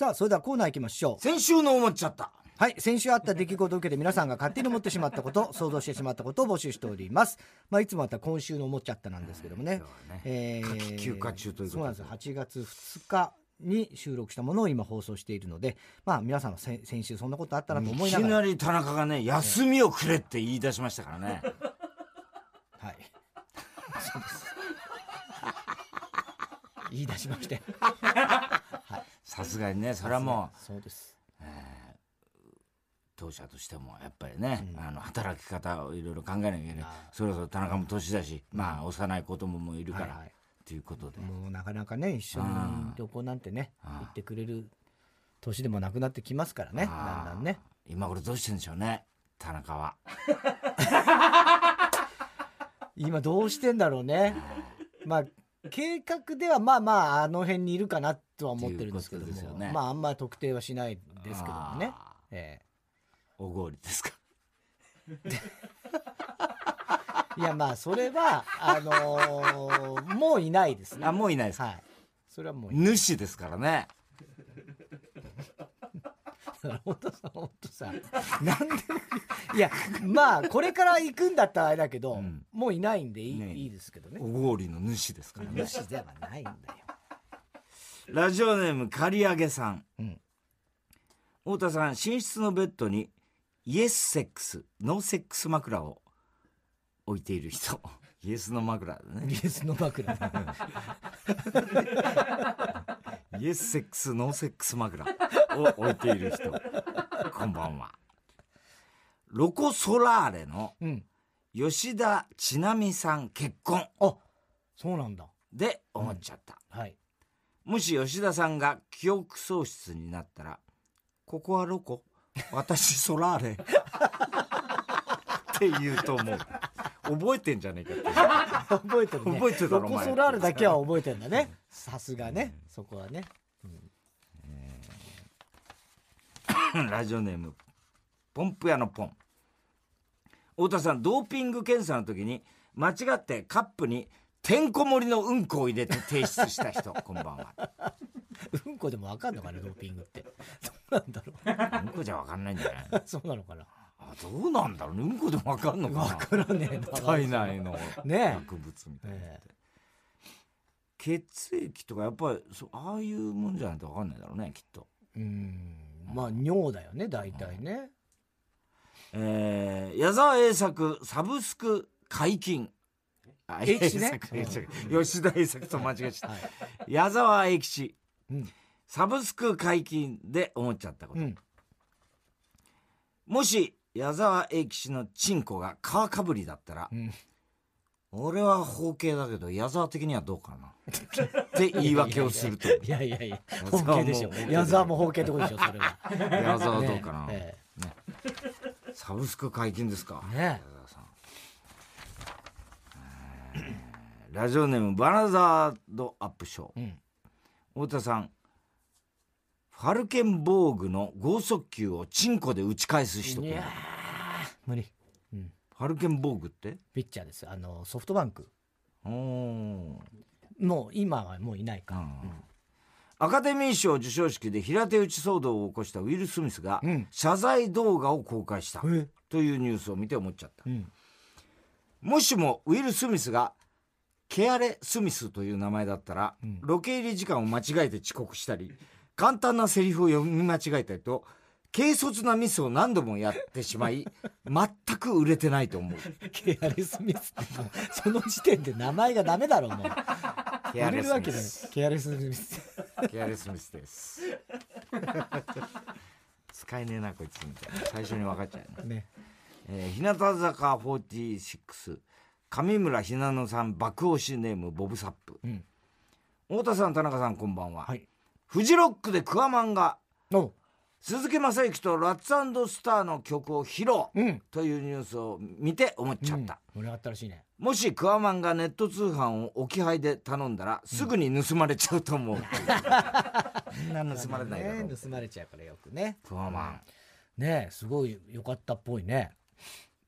さあ、それではコーナー行きましょう。先週の思っちゃった。はい。先週あった出来事を受けて皆さんが勝手に思ってしまったこと、想像してしまったことを募集しております。まあ、いつもあった今週の思っちゃったなんですけどもね。ねえ夏季休暇中ということでそうなんですよ。8月2日に収録したものを今放送しているので、まあ、皆さんは先先週そんなことあったなと思いいながら。きなり田中がね、休みをくれって言い出しましたからね。はい。そうです。言い出しまして。さすがにね、それはもう、そうです。当社としてもやっぱりね、あの働き方をいろいろ考えなきゃいけない。そろそろ田中も年だし、まあ幼い子供もいるから、はいはい。ということで、もうなかなかね、一緒に旅行なんてね、行ってくれる年でもなくなってきますからね、だんだんね。今頃どうしてんでしょうね田中は。今どうしてんだろうね。まあ、計画ではまあまあ、あの辺にいるかなとは思ってるんですけども、ねまああんまり特定はしないですけどもねあ。えおごりですか？え いやまあ、それは、あのーもういないですね。あもういないですか、はい。それはもう。主ですからね 本当さ、本当さ、なんで、いや、まあ、これから行くんだったらあれだけど、んもういないんでいい,、ねいいですけどねお。ごりの主ですからね主ではないんだよ。ラジオネーム刈り上げさん、うん。太田さん寝室のベッドにイエスセックスノーセックス枕を置いている人。イエスの枕だね。イエスの枕。イエスセックスノーセックス枕を置いている人。こんばんは。ロコ・ソラーレのうん。吉田千奈美さん結婚。あ、そうなんだ。で思っちゃった、はい。もし吉田さんが記憶喪失になったら「ここはロコ？私ソラーレ」って言うと思う。覚えてんじゃねえかって覚えてるね。覚えてたろロコソラールだけは覚えてるんだね。さすがね。そこはね。ラジオネームポンプ屋のポン。太田さんドーピング検査の時に間違ってカップにてんこ盛りのうんこを入れて提出した人 こんばんはうんこでもわかんのかな、ドーピングって。どうなんだろうんこじゃ分かんないんじゃない？う。そうなのかな。あどうなんだろうねうんこでも分かんのかな？わからねえな。体内のね薬物みたいなのって、え血液とかやっぱりそうああいうもんじゃないと分かんないだろうねきっとうん。まあ、尿だよね、大体ね。えー、矢沢栄作サブスク解禁あ栄吉吉田栄作と間違えちゃった、はい。矢沢永吉。うん。サブスク解禁で思っちゃったこと、うん。もし矢沢永吉のチンコが皮かぶりだったら、ん。俺は包茎だけど矢沢的にはどうかな。って言い訳をすると。いやいやいや、包茎でしょ。矢沢も包茎ってことでしょ、それは。矢沢はどうかな、ね。サブスク解禁ですか、ね。えラジオネームバナザードアップショー、うん太田さんファルケンボーグの剛速球をチンコで打ち返す人いやー無理。うん。ファルケンボーグって？ピッチャーです。あの、ソフトバンク。もう、今はもういないか。アカデミー賞授賞式で平手打ち騒動を起こしたウィル・スミスがうん謝罪動画を公開したえ？というニュースを見て思っちゃったうん。もしもウィル・スミスがケアレ・スミスという名前だったら、ロケ入り時間を間違えて遅刻したり簡単なセリフを読み間違えたりと軽率なミスを何度もやってしまい 全く売れてないと思うケアレスミスってもう、その時点で名前がダメだろ、もう。ケアレス売れるわけだよミス。ケアレスミス。ケアレスミスです 使えねえなこいつみたいな最初に分かっちゃうねね。えー日向坂46上村ひなのさん爆押しネームボブサップ、うん。太田さん田中さんこんばんは、はい。フジロックでクワマンがお鈴木雅之とラッツスターの曲を披露、うん。というニュースを見て思っちゃった、盛り上がったらしいね。もしクワマンがネット通販を置き配で頼んだらすぐに盗まれちゃうと思う、みんな盗まれないだろう、ね盗まれちゃうからよくね。クワマねえ、すごい良かったっぽいね。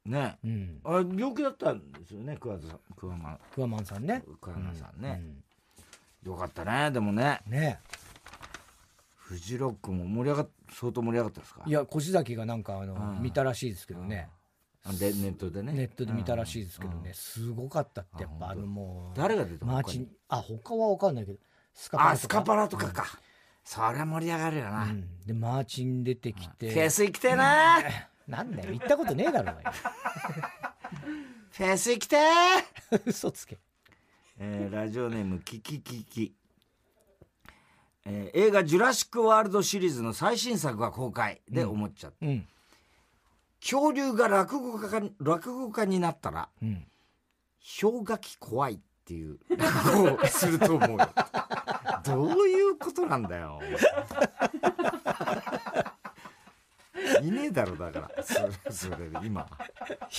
ンね。うん。あ病気だったんですよねクワさんクワマンクワマンさんね。クワマンさんね、うん。よかったねでもね。ね。フジロックも盛り上がっ相当盛り上がったですか？いや越崎がなんかあの、うん。見たらしいですけどね、ネットでね。ネットで見たらしいですけどね、うん。すごかったってやっぱああのもう誰が出たの？あ他は分かんないけどスカあスカパラとかか、そりゃ盛り上がるよな、うん。でマーチン出てきて。フェス行きてえな、なんだよ。行ったことねえだろうがよフェス行きてえ 嘘つけ。えーラジオネームキキキキ、えー映画「ジュラシック・ワールド」シリーズの最新作が公開。で思っちゃった、うん。恐竜が落語家か落語家になったらうん。氷河期怖いっていう。落語をすると思うよ。どういうことなんだよいねえだろだから。それそれで今。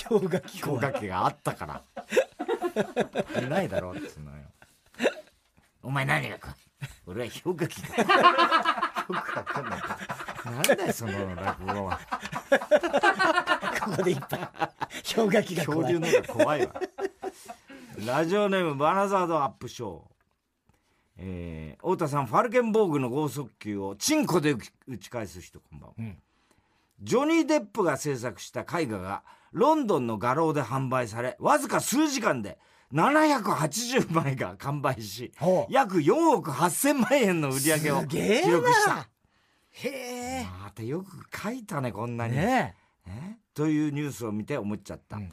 氷河期氷河期があったから。いないだろってのよ。お前何が怖い？俺は氷河期だ。よくわかんない。なんだよその落語は。ここでいっぱい氷河期が怖い。恐竜の方が怖いわ。ラジオネームバナザードアップショー。えー、太田さんファルケンボーグの剛速球をチンコで打ち返す人こんばんは、うんジョニー・デップが制作した絵画がロンドンの画廊で販売されわずか数時間で780枚が完売し約4億8000万円の売り上げを記録した。な。へえ。またよく書いたねこんなに、ねえ。というニュースを見て思っちゃった、うん。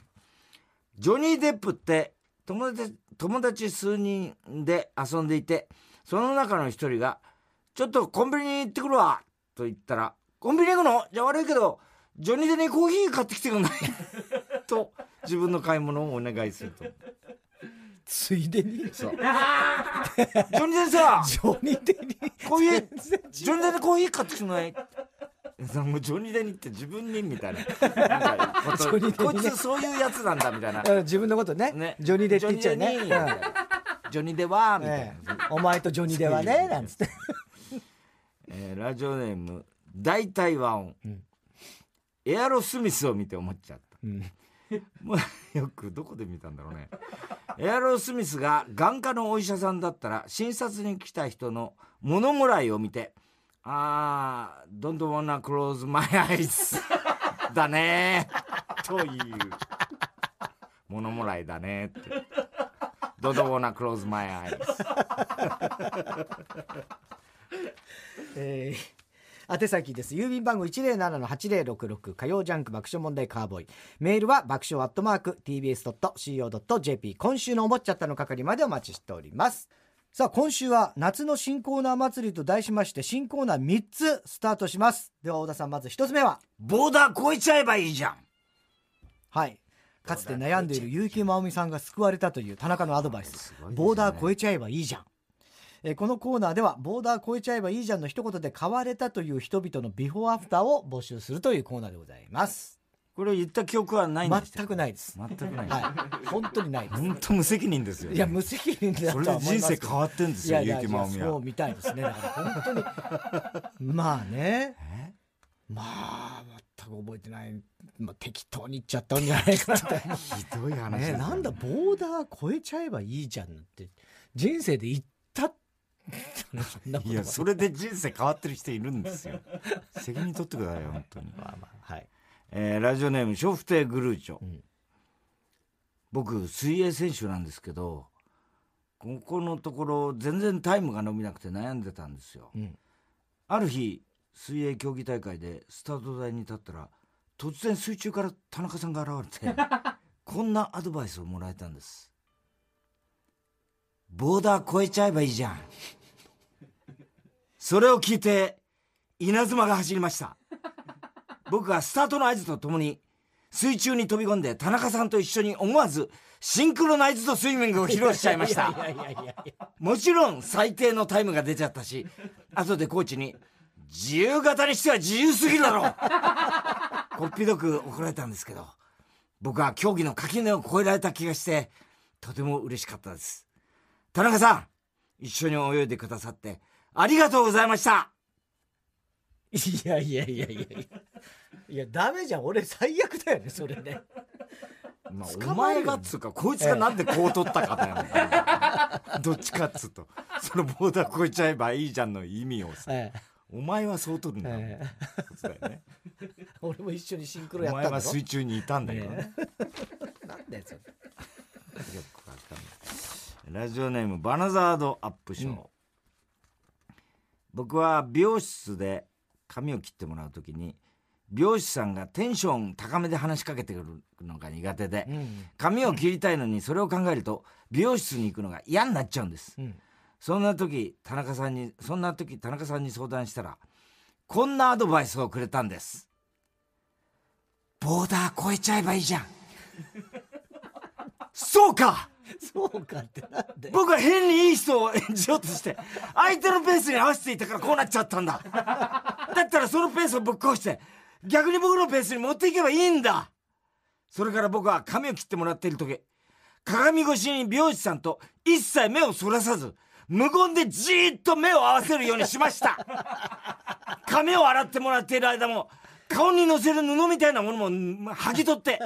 ジョニー・デップって友達友達数人で遊んでいてその中の一人が「ちょっとコンビニに行ってくるわ」と言ったら「コンビニ行くの？じゃあ悪いけどジョニーでにコーヒー買ってきてくんない? 」と自分の買い物をお願いすると。ついでに？そう。ジョニーでさジョニーデにコーヒージョニーデにコーヒー買ってきてくんない？もうジョニーデニって自分にみたいな。ね。こいつそういうやつなんだみたいな。うん自分のことね。ね。ジョニーデって言っちゃうね。ジョニーデにジョニーデはみたいえな、え。お前とジョニーデはねなんつって。えーラジオネーム大体和音、うん。エアロスミスを見て思っちゃった。うん。もうよくどこで見たんだろうね。エアロスミスが眼科のお医者さんだったら診察に来た人の物もらいを見て「あー don't wanna close my eyes だね」という。物もらいだねって「don't wanna close my eyes えー宛先です。郵便番号107-8066火曜ジャンク爆笑問題カーボーイ。メールは爆笑アットマーク TBS.CO.JP 今週の思っちゃったの係までお待ちしております。さあ今週は夏の新コーナー祭りと題しまして新コーナー3つスタートします。では太田さんまず1つ目は？ボーダー越えちゃえばいいじゃん。はい。かつて悩んでいる結城真央美さんが救われたという田中のアドバイス。ボーダー越えちゃえばいいじゃんえーこのコーナーではボーダー越えちゃえばいいじゃんの一言で変われたという人々のビフォーアフターを募集するというコーナーでございます。これ言った記憶はないんです。全くないです。全くない、はい。本当にないです。本当無責任ですよ、ね、いや無責任だと思います。人生変わってんですよ結城まおみは。いやそうみたいですね。だから本当に。まあね。えまあ全く覚えてない、まあ、適当に言っちゃったんじゃないかなとひどい話ね、よ。なんだボーダー越えちゃえばいいじゃんって。人生で言ったそんなこと いやそれで人生変わってる人いるんですよ。責任取ってくださいよ本当に、まあまあはい、えーラジオネーム笑福亭グルーチョ、うん。僕水泳選手なんですけどここのところ全然タイムが伸びなくて悩んでたんですよ。うん、ある日水泳競技大会でスタート台に立ったら突然水中から田中さんが現れて こんなアドバイスをもらえたんですボーダー越えちゃえばいいじゃん。それを聞いて稲妻が走りました。僕はスタートの合図とともに水中に飛び込んで田中さんと一緒に思わずシンクロナイズドスイミングを披露しちゃいました。もちろん最低のタイムが出ちゃったし後でコーチに「自由形にしては自由すぎるだろ!」こっぴどく怒られたんですけど僕は競技の垣根を越えられた気がしてとても嬉しかったです。田中さん一緒に泳いでくださってありがとうございました。いやいやいやいやいや。いやダメじゃん。俺最悪だよねそれね。まあお前がっつうかこいつがなんでこう取ったかだよ、どっちかっつうと。そのボーダー越えちゃえばいいじゃんの意味をさ。ええ。お前はそう取るんだ、よね。え 俺も一緒にシンクロお前やったんだろ。は水中にいたんだけどね。なんだよそれラジオネームバナザードアップショー、うん。僕は美容室で髪を切ってもらう時に美容師さんがテンション高めで話しかけてくるのが苦手で、うん。髪を切りたいのにそれを考えると美容室に行くのが嫌になっちゃうんです。うん。そんな時田中さんにそんな時田中さんに相談したらこんなアドバイスをくれたんです。ボーダー越えちゃえばいいじゃん。そうかそうかってなんで？僕は変にいい人を演じようとして相手のペースに合わせていたからこうなっちゃったんだ。だったらそのペースをぶっ壊して逆に僕のペースに持っていけばいいんだ。それから僕は髪を切ってもらっている時鏡越しに美容師さんと一切目をそらさず無言でじーっと目を合わせるようにしました。髪を洗ってもらっている間も顔にのせる布みたいなものもうん剥ぎ取って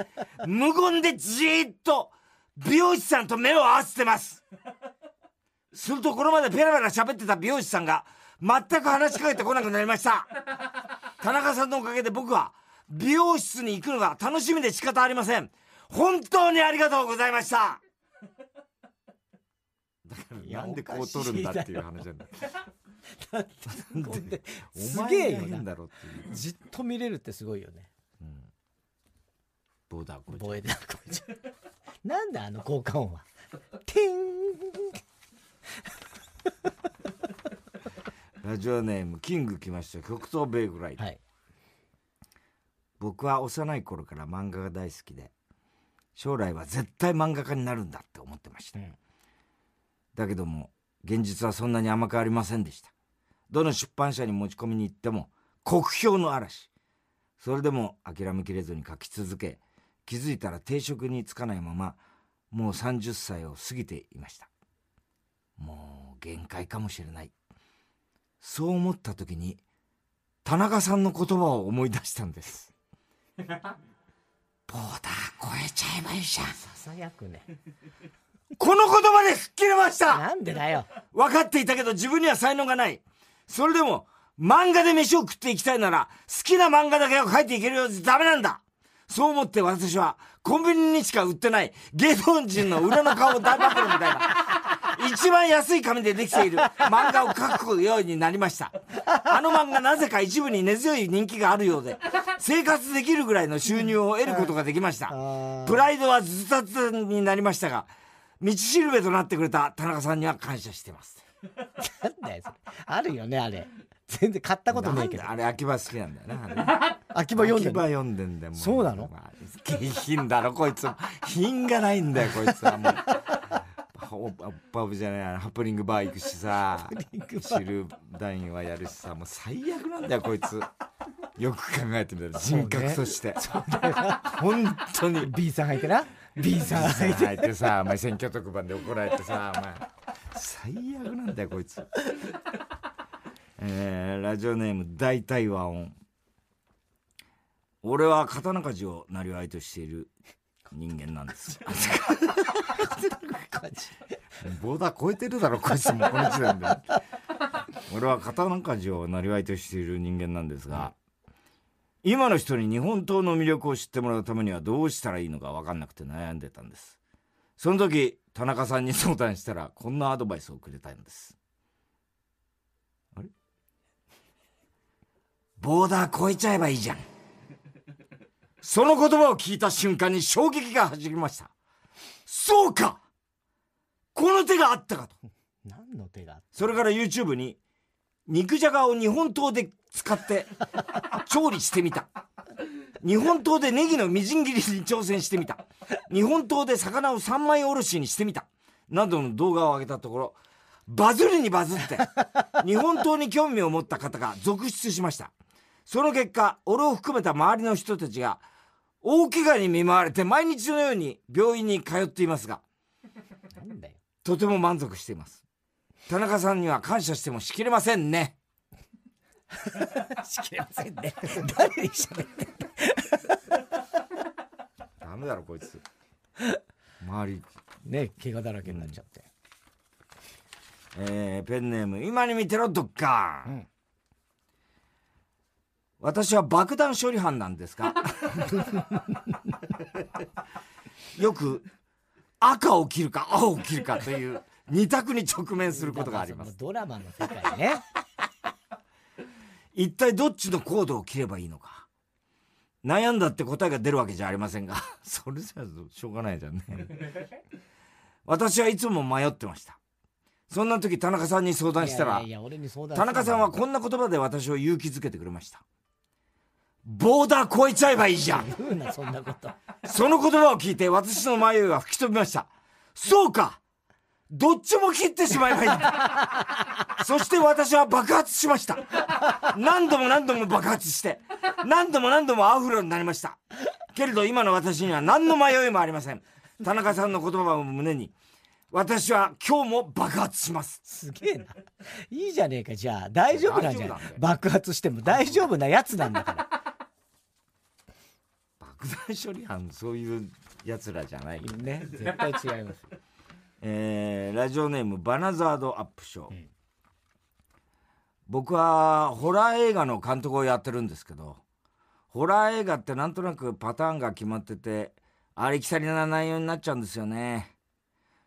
無言でじーっと美容師さんと目を合わせてます。するとこれまでペラペラ喋ってた美容師さんが全く話しかけてこなくなりました。田中さんのおかげで僕は美容室に行くのが楽しみで仕方ありません。本当にありがとうございました。だからなんでこう取るんだっていう話なんだ。なんでおすげえよな変だろっていう。じっと見れるってすごいよね。ボーダーこれボエでこいつなんであの効果音は。ティンラジオネームキング来ました。極東ベイグライト、はい。僕は幼い頃から漫画が大好きで将来は絶対漫画家になるんだって思ってました、うん。だけども現実はそんなに甘くありませんでした。どの出版社に持ち込みに行っても酷評の嵐。それでも諦めきれずに書き続け気づいたら定職に就かないままもう30歳を過ぎていました。もう限界かもしれない。そう思った時に田中さんの言葉を思い出したんです。ボーダー越えちゃえばいいじゃんささやくね。この言葉で吹っ切れました。なんでだよ。分かっていたけど自分には才能がない。それでも、漫画で飯を食っていきたいなら、好きな漫画だけを描いていけるようじゃダメなんだそう思って私は、コンビニにしか売ってない芸能人の裏の顔を大暴露みたいな、一番安い紙でできている漫画を描くようになりました。あの漫画なぜか一部に根強い人気があるようで、生活できるぐらいの収入を得ることができました。プライドはずたずたになりましたが、道しるべとなってくれた田中さんには感謝してます。なんだよそれあるよねあれ全然買ったことないけど。あれ秋葉好きなんだよな。秋葉読んでる秋葉読んでんだよもそうなの？下品だろこいつ品がないんだよこいつはもう。おパブじゃないハプニングバー行くしさ。シルダインはやるしさ。もう最悪なんだよこいつ。よく考えてみたら人格として、本当に。B さん入ってな。B さん。入って入ってさお前選挙特番で怒られてさお前。最悪なんだよこいつえーラジオネーム大体和音。俺は刀鍛冶をなりわいとしている人間なんです。ボーダー超えてるだろこいつもこの時点で。俺は刀鍛冶をなりわいとしている人間なんですが今の人に日本刀の魅力を知ってもらうためにはどうしたらいいのか分かんなくて悩んでたんです。その時田中さんに相談したらこんなアドバイスをくれたんですあれボーダー越えちゃえばいいじゃん。その言葉を聞いた瞬間に衝撃が走りました。そうか。この手があったかと。何の手がそれから YouTube に肉じゃがを日本刀で使って調理してみた。日本刀でネギのみじん切りに挑戦してみた。日本刀で魚を三枚おろしにしてみた。などの動画を上げたところバズりにバズって日本刀に興味を持った方が続出しましたその結果俺を含めた周りの人たちが大怪我に見舞われて毎日のように病院に通っていますがとても満足しています。田中さんには感謝してもしきれませんね。しきれませんね。誰に喋ってダメだろこいつ。周りね怪我だらけになっちゃって、えーペンネーム今に見てろどっか、うん私は爆弾処理班なんですか？よく赤を切るか青を切るかという二択に直面することがあります。ドラマの世界ね。一体どっちのコードを切ればいいのか？悩んだって答えが出るわけじゃありませんが。それじゃしょうがないじゃんね。私はいつも迷ってました。そんな時田中さんに相談したら田中さんはこんな言葉で私を勇気づけてくれましたボーダー超えちゃえばいいじゃん。言うなそんなこと。その言葉を聞いて私の迷いは吹き飛びました。そうか。どっちも切ってしまえばいい そして私は爆発しました。何度も何度も爆発して何度も何度もアフロになりました。けれど今の私には何の迷いもありません。田中さんの言葉を胸に私は今日も爆発します。すげえな。いいじゃねえか。じゃあ大丈夫なんじゃない？爆発しても大丈夫なやつなんだから爆弾処理班そういうやつらじゃないよね。絶対違います。えー、ラジオネームバナザードアップショー、うん、僕はホラー映画の監督をやってるんですけどホラー映画ってなんとなくパターンが決まっててありきたりな内容になっちゃうんですよね。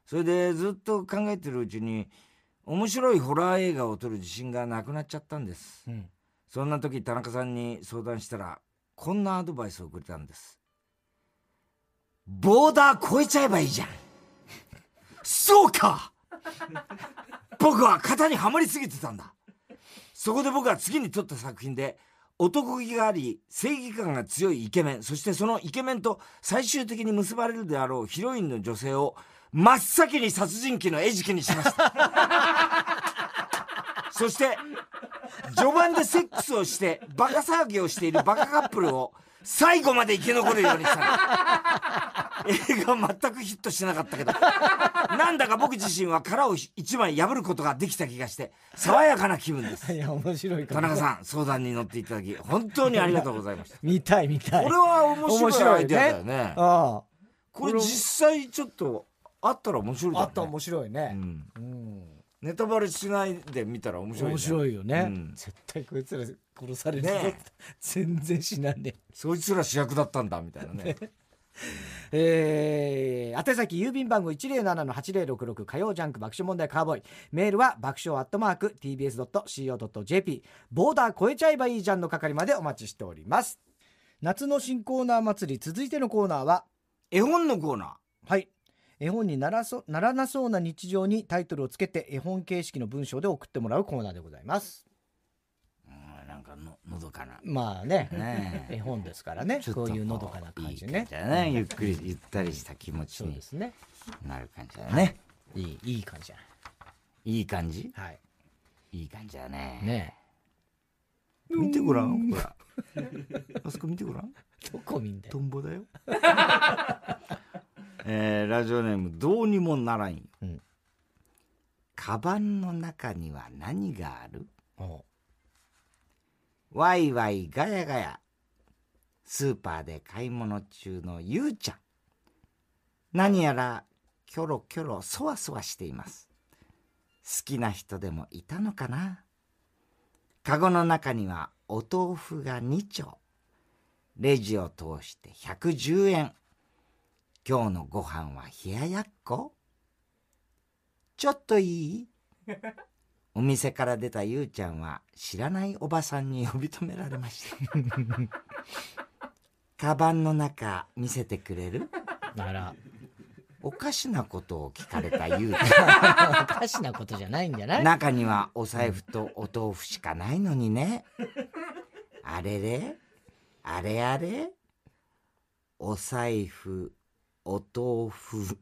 それでずっと考えてるうちに面白いホラー映画を撮る自信がなくなっちゃったんです、うん、そんな時田中さんに相談したらこんなアドバイスをくれたんです。ボーダー超えちゃえばいいじゃん。そうか。僕は型にはまりすぎてたんだ。そこで僕は次に撮った作品で男気があり正義感が強いイケメン。そしてそのイケメンと最終的に結ばれるであろうヒロインの女性を真っ先に殺人鬼の餌食にしました。そして序盤でセックスをしてバカ騒ぎをしているバカカップルを最後まで生き残るようにした映画全くヒットしなかったけど。なんだか僕自身は殻を一枚破ることができた気がして爽やかな気分です。いや面白い田中さん相談に乗っていただき本当にありがとうございました。見たい見たい。これは面白いアイデアだよね、ね、ああ。これ実際ちょっとあったら面白いだね。あったら面白いね、うん、うんネタバレしないで見たら面白い、ね、面白いよね、うん、絶対こいつら殺されるね全然死なんねそいつら主役だったんだみたいなね。えー、宛先郵便番号107-8066火曜ジャンク爆笑問題カーボーイ。メールは爆笑アットマーク tbs.co.jp ボーダー超えちゃえばいいじゃんの係までお待ちしております。夏の新コーナー祭り続いてのコーナーは絵本のコーナー。はい絵本にならそならなそうな日常にタイトルをつけて絵本形式の文章で送ってもらうコーナーでございます。なんかののどかな。まあねね。絵本ですからねこういうのどかな感じね。じゃね。ゆっくりゆったりした気持ちになる感じだね。い。いいい感じじゃいい感じ？はい。いい感じだね。ね。見てごらん。ほら。あそこ見てごらん。どこ見んだよ。トンボだよ えー、ラジオネームどうにもならんよ、うん、カバンの中には何がある？ワイワイガヤガヤ。スーパーで買い物中のゆうちゃん。何やらキョロキョロそわそわしています。好きな人でもいたのかな？カゴの中にはお豆腐が2丁。レジを通して110円今日のご飯は冷ややっこ？ちょっといい？お店から出たゆうちゃんは知らないおばさんに呼び止められました。カバンの中見せてくれる？なら。おかしなことを聞かれたゆうちゃん。おかしなことじゃないんじゃない？中にはお財布とお豆腐しかないのにね。あれれ？あれあれ？お財布お豆腐。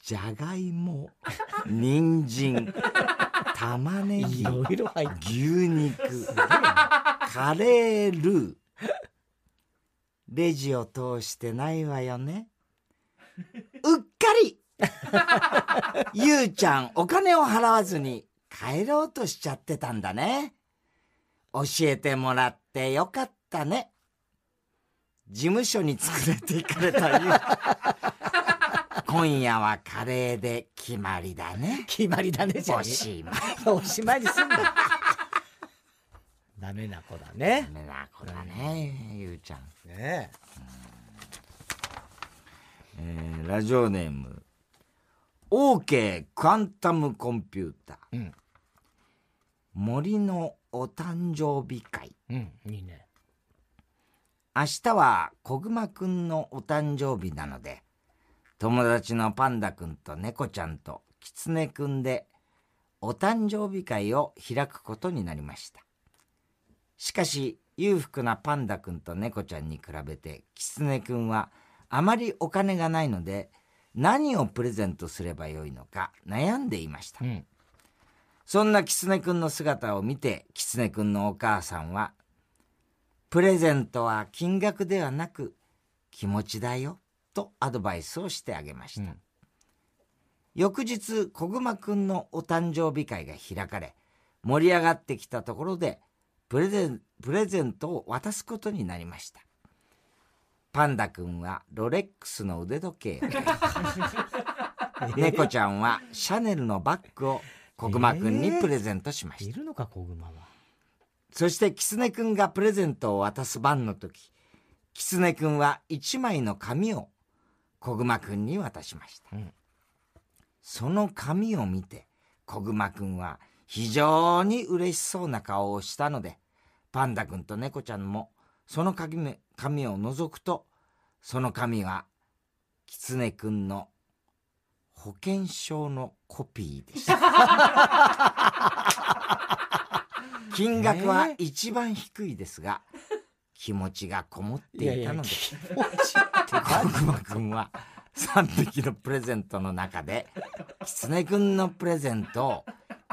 じゃがいも。人参。玉ねぎ。牛肉。カレールー。レジを通してないわよね。うっかり。ゆうちゃんお金を払わずに帰ろうとしちゃってたんだね。教えてもらってよかったね。事務所に作れていかれたゆう今夜はカレーで決まりだね。決まりだね、じゃあ。おしまい。おしまいにすんだ。ダメな子だねダメな子だね、ゆうちゃん。ねえーラジオネーム、OK クアンタムコンピューター。うん森のお誕生日会。うんいいね明日は小熊くんのお誕生日なので、友達のパンダくんと猫ちゃんとキツネくんでお誕生日会を開くことになりました。しかし、裕福なパンダくんと猫ちゃんに比べて、キツネくんはあまりお金がないので、何をプレゼントすればよいのか悩んでいました。うんそんなキツネくんの姿を見て、キツネくんのお母さんは、プレゼントは金額ではなく気持ちだよ、とアドバイスをしてあげました。うん翌日、小熊くんのお誕生日会が開かれ、盛り上がってきたところで、プレゼン、プレゼントを渡すことになりました。パンダくんはロレックスの腕時計を、猫ちゃんはシャネルのバッグを小熊くんにプレゼントしました。いるのかはそして、キツネくんがプレゼントを渡す番の時、キツネくんは一枚の紙を小熊くんに渡しました。うんその紙を見て、小熊くんは非常に嬉しそうな顔をしたので、パンダくんと猫ちゃんもその紙紙を覗くと、その紙はキツネくんの保険証のコピーでした。金額は一番低いですが、気持ちがこもっていたので、気持ち小熊くんは3匹のプレゼントの中で、キツネくんのプレゼントを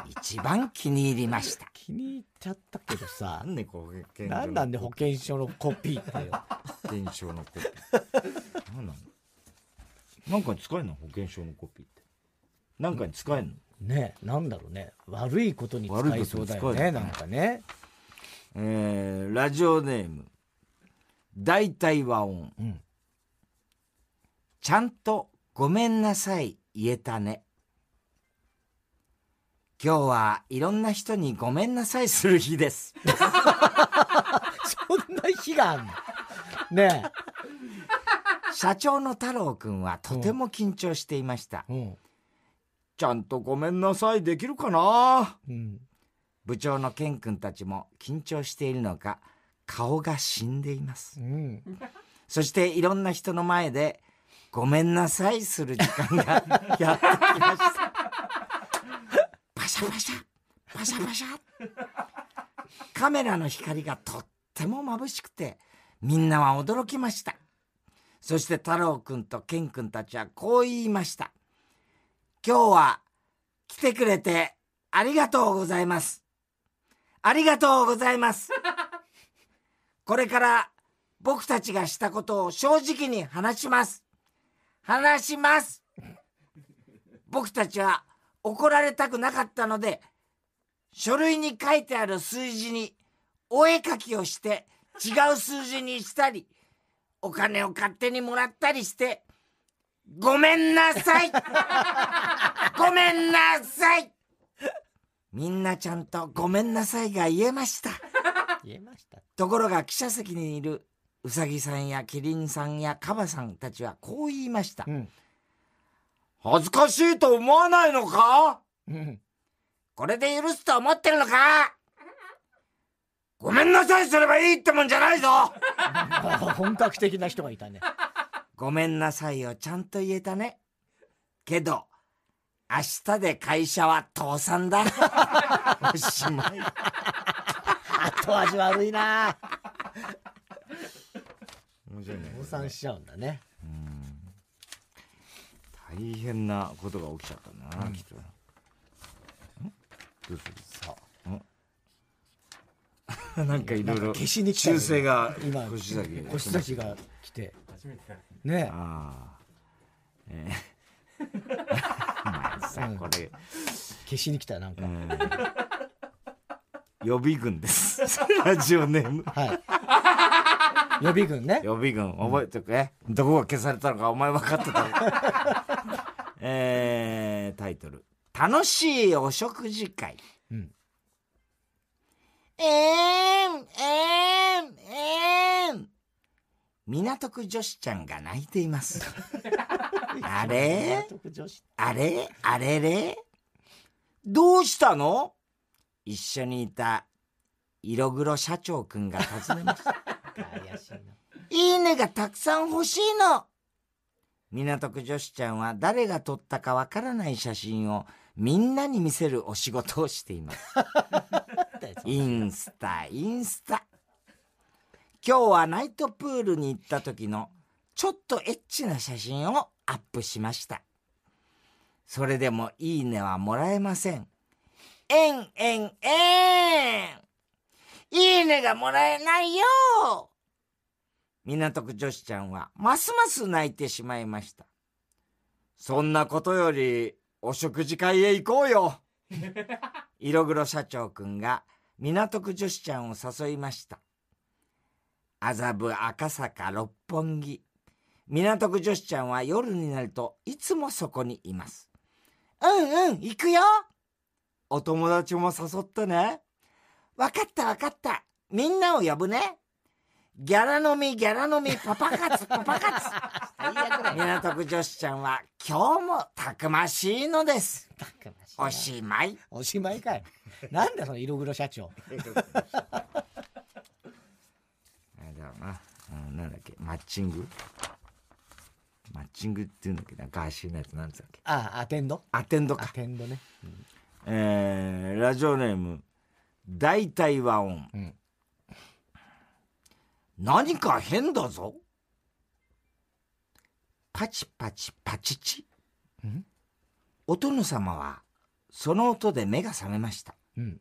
一番気に入りました。気に入っちゃったけどさなんで保険なんなんで保険証のコピーってよ。保険証のコピー。なんなのなんかに使えんの？保険証のコピーって。なんかに使えんの？ねなんだろうね悪いことに使いそうだよねなんかねえー、ラジオネーム、大体和音。うんちゃんとごめんなさい言えたね。今日はいろんな人にごめんなさいする日です。そんな日があんの？ね社長の太郎くんはとても緊張していました。えうんちゃんとごめんなさい。できるかな？うん。部長のケン君たちも緊張しているのか顔が死んでいます。うん。そしていろんな人の前でごめんなさいする時間がやってきました。パシャパシャパシャパシャ。カメラの光がとっても眩しくてみんなは驚きました。そして太郎くんとケン君たちはこう言いました今日は来てくれてありがとうございますありがとうございます これから僕たちがしたことを正直に話します。話します。僕たちは怒られたくなかったので、書類に書いてある数字にお絵かきをして違う数字にしたり、お金を勝手にもらったりして、ごめんなさい。ごめんなさい。みんなちゃんとごめんなさいが言えました。言えました。ところが記者席にいるうさぎさんやキリンさんやカバさんたちはこう言いました。うん。恥ずかしいと思わないのか？うん。これで許すと思ってるのか？ごめんなさいすればいいってもんじゃないぞ。本格的な人がいたねごめんなさいをちゃんと言えたね。けど、明日で会社は倒産だ。おしまい。後味悪いな。面白いね。倒産しちゃうんだね。大変なことが起きちゃったんだな、きっと。ん。どうする？さ なんかいろいろ。消しに来たよ修正が今腰崎が腰崎が来てね。ああ。ええさこれ、消しに来たなんか。えー。予備軍です。ラジオネーム。はい。予備軍ね。予備軍覚えておけ、どこが消されたのかお前分かってたろ えータイトル「楽しいお食事会」うん。えーん、えーん、えーん。港区女子ちゃんが泣いています。あれ？あれ？あれれ？どうしたの？一緒にいた色黒社長くんが尋ねました。怪しいな。いいねがたくさん欲しいの。港区女子ちゃんは誰が撮ったかわからない写真をみんなに見せるお仕事をしています。インスタ、インスタ。今日はナイトプールに行った時のちょっとエッチな写真をアップしました。それでもいいねはもらえません。えんえんえんいいねがもらえないよ港区女子ちゃんはますます泣いてしまいました。そんなことよりお食事会へ行こうよ 色黒社長くんが港区女子ちゃんを誘いました。麻布赤坂六本木。港区女子ちゃんは夜になるといつもそこにいます。うんうん、行くよお友達も誘ってね。わかったわかった。みんなを呼ぶね。ギャラ飲み、ギャラ飲み、パパ活、パパ活。港区女子ちゃんは今日もたくましいのです。おしまい。おしまいかい。なんだその色黒社長。あれだろうな。うん、なんだっけ、マッチング？マッチングって言うんだっけ？な、ガーシーのやつなんつったっけ？ああ、アテンド？アアテンドか。テンドね。えー、ラジオネーム、大体和音。ん何か変だぞ。パチパチパチチ。ん？お殿様は、その音で目が覚めました。うん。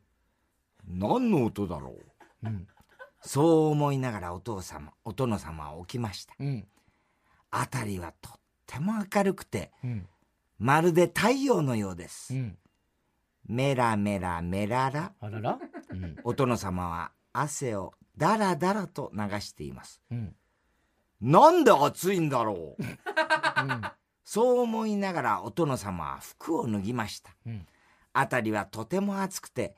何の音だろう？うん。そう思いながらお父様、お殿様は起きました。うん。あたりはとっても明るくて、うん。まるで太陽のようです。うん。メラメラメララ。あらら？うん。お殿様は汗をだらだらと流しています。うん。なんで暑いんだろう？そう思いながらお殿様は服を脱ぎました。うん。あたりはとても暑くて、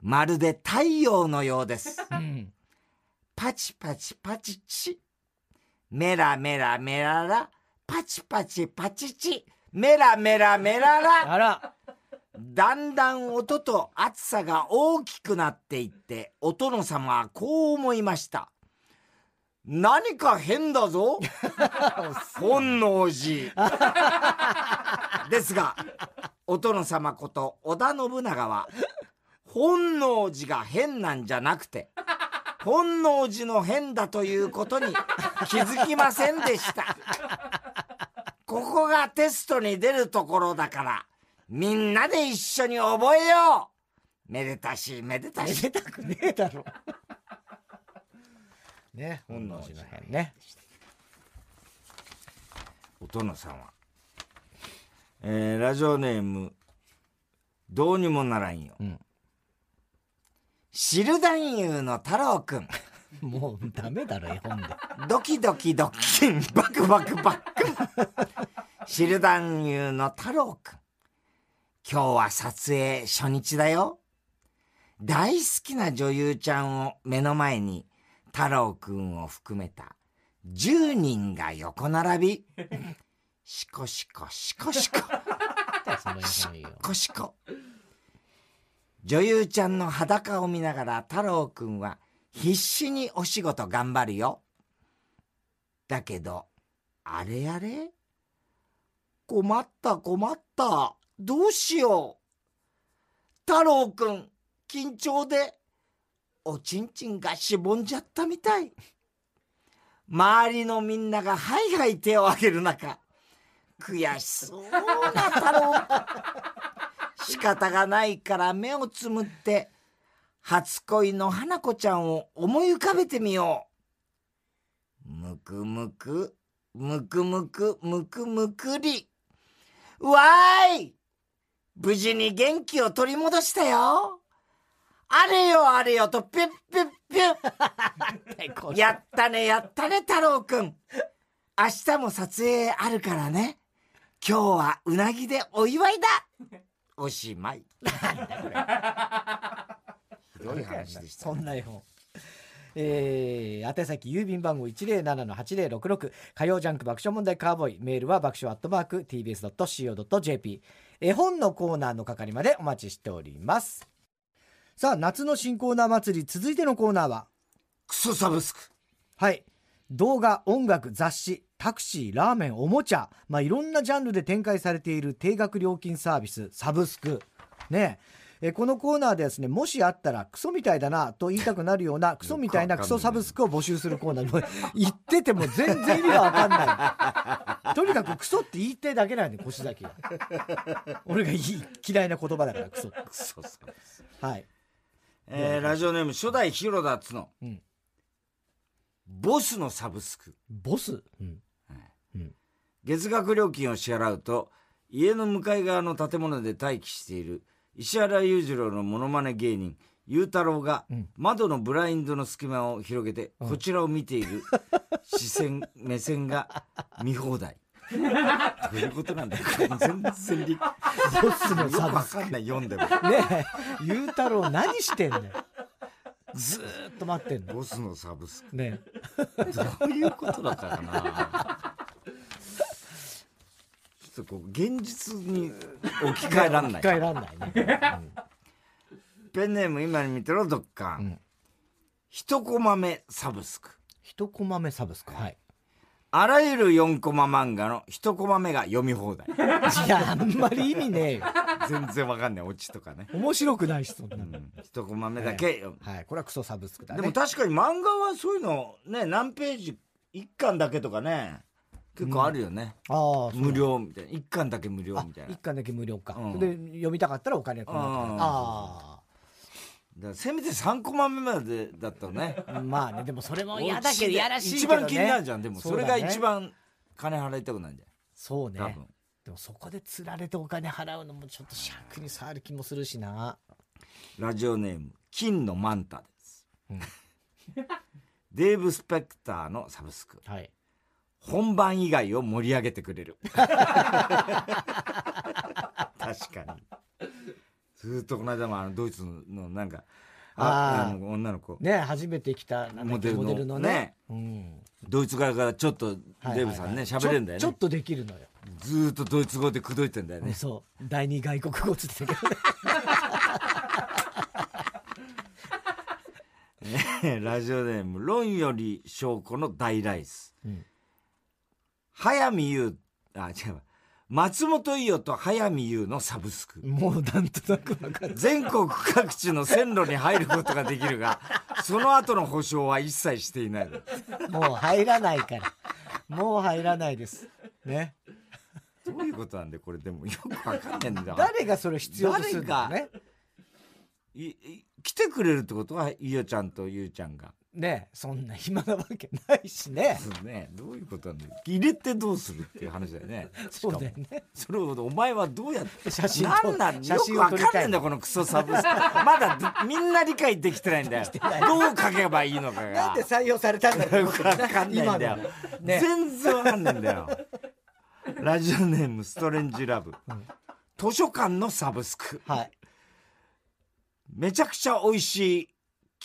まるで太陽のようです。うん。パチパチパチチ。メラメラメララ。パチパチパチチ。メラメラメララ。あら。だんだん音と暑さが大きくなっていって、お殿様はこう思いました。何か変だぞ 本能寺。ですが、お殿様こと織田信長は、本能寺が変なんじゃなくて、本能寺の変だということに気づきませんでした。ここがテストに出るところだから、みんなで一緒に覚えようめでたしめでたし。めでたくねえだろ。ね、本能寺の変ね。お殿様。えー、ラジオネーム、どうにもならんよ。んシル男優の太郎くん。もうダメだろ、絵本で。ドキドキドッキン、バクバクバック。シル男優の太郎くん。今日は撮影初日だよ。大好きな女優ちゃんを目の前に、太郎くんを含めた10人が横並び。シコシコシコシコ。その絵本よ。コシコ。女優ちゃんの裸を見ながら太郎くんは必死にお仕事頑張るよ。だけど、あれあれ？困った困った。どうしよう。太郎くん、緊張で、おちんちんがしぼんじゃったみたい。周りのみんながハイハイ手を挙げる中、悔しそうな太郎仕方がないから目をつむって、初恋の花子ちゃんを思い浮かべてみよう。むくむく、むくむく、むくむくり。わーい無事に元気を取り戻したよ。あれよあれよと、ピュッピュッピュッ。やったねやったね太郎くん。明日も撮影あるからね。今日はうなぎでお祝いだ。おしまい。ひどい話でした。ねそんな絵本。えー、宛先郵便番号107-8066火曜ジャンク爆笑問題カーボーイ。メールは爆笑アットマーク TBS.CO.JP 絵本のコーナーの係までお待ちしております。さあ夏の新コーナー祭り続いてのコーナーは？クソサブスク。はい動画音楽雑誌タクシーラーメンおもちゃ、まあ、いろんなジャンルで展開されている定額料金サービスサブスク。ね。えこのコーナーでですねもしあったらクソみたいだなと言いたくなるような クソみたいなクソサブスクを募集するコーナーも う言ってても全然意味が分かんない。とにかくクソって言いたいだけなんで腰崎が俺がいい嫌いな言葉だからクソクソサブスクはい。えーラジオネーム初代広田つの、うんボスのサブスク。ボス、うん、月額料金を支払うと家の向かい側の建物で待機している石原裕次郎のモノマネ芸人裕太郎がん。窓のブラインドの隙間を広げてこちらを見ている視線 目線が見放題。どういうことなんだよ。全然理ボスのサブスク。わかんない読んでも。ねえ。ゆうたろう何してんだよずーっと待ってんの。ボスのサブスク。ね。どういうことだったかな。ちょっとこう現実に置き換えらんない。機会らんないね、ペンネーム今に見てろどっか、ん。一コマ目サブスク。一コマ目サブスク。はいあらゆる4コマ漫画の一コマ目が読み放題。いやあんまり意味ねえよ。全然わかんないオチとかね、面白くないしそんなの、うん、一コマ目だけ読む、はいこれはクソサブスクだね。でも確かに漫画はそういうのね何ページ1巻だけとかね結構あるよね、ああそう無料みたいな。1巻だけ無料あみたいな。一巻だけ無料か、うん。で読みたかったらお金がかかるうん。あだせめて3コマ目までだったらね。あまあねでもそれも嫌だけどやらしいけど、ね、一番気になるじゃん。でもそれが一番金払いたくないんだよそうね。多分。でもそこで釣られてお金払うのもちょっと尺に触る気もするしな。ラジオネーム金のマンタです、デーブ・スペクターのサブスク。はい。本番以外を盛り上げてくれる。確かにずーっとこの間もあのドイツのなんかああの女の子。ね初めて来たモモデルの。デルのね。うん。ドイツ側からちょっとはいはいはい。デーブさんね喋れんだよね。ちょっとできるのよ、ずーっとドイツ語で口説いてんだよね。そう。第二外国語っつってたけどねラジオネーム「論より証拠の大ライス」うん。早見優あ違うわ松本伊代と早見優のサブスク。もうなんとなく分かる。全国各地の線路に入ることができるがその後の保証は一切していない。もう入らないから。もう入らないです。ね。どういうことなんでこれでもよくわかんねえんだよ誰がそれを必要とするのね。いい来てくれるってことは伊代ちゃんとゆうちゃんがねそんな暇なわけないしね。そうねどういうことなんだよ。入れてどうするっていう話だよね。そうだよね。それをお前はどうやって写真撮なんなん写真を撮りたいかんねえんだよこのクソサブスク。まだでみんな理解できてないんだよ。どう書けばいいのかが。なんで採用されたんだろうよくわかんないんだよ、ね。全然わかんないんだよ。ラジオネームストレンジラブ、図書館のサブスク。はい。めちゃくちゃ美味しい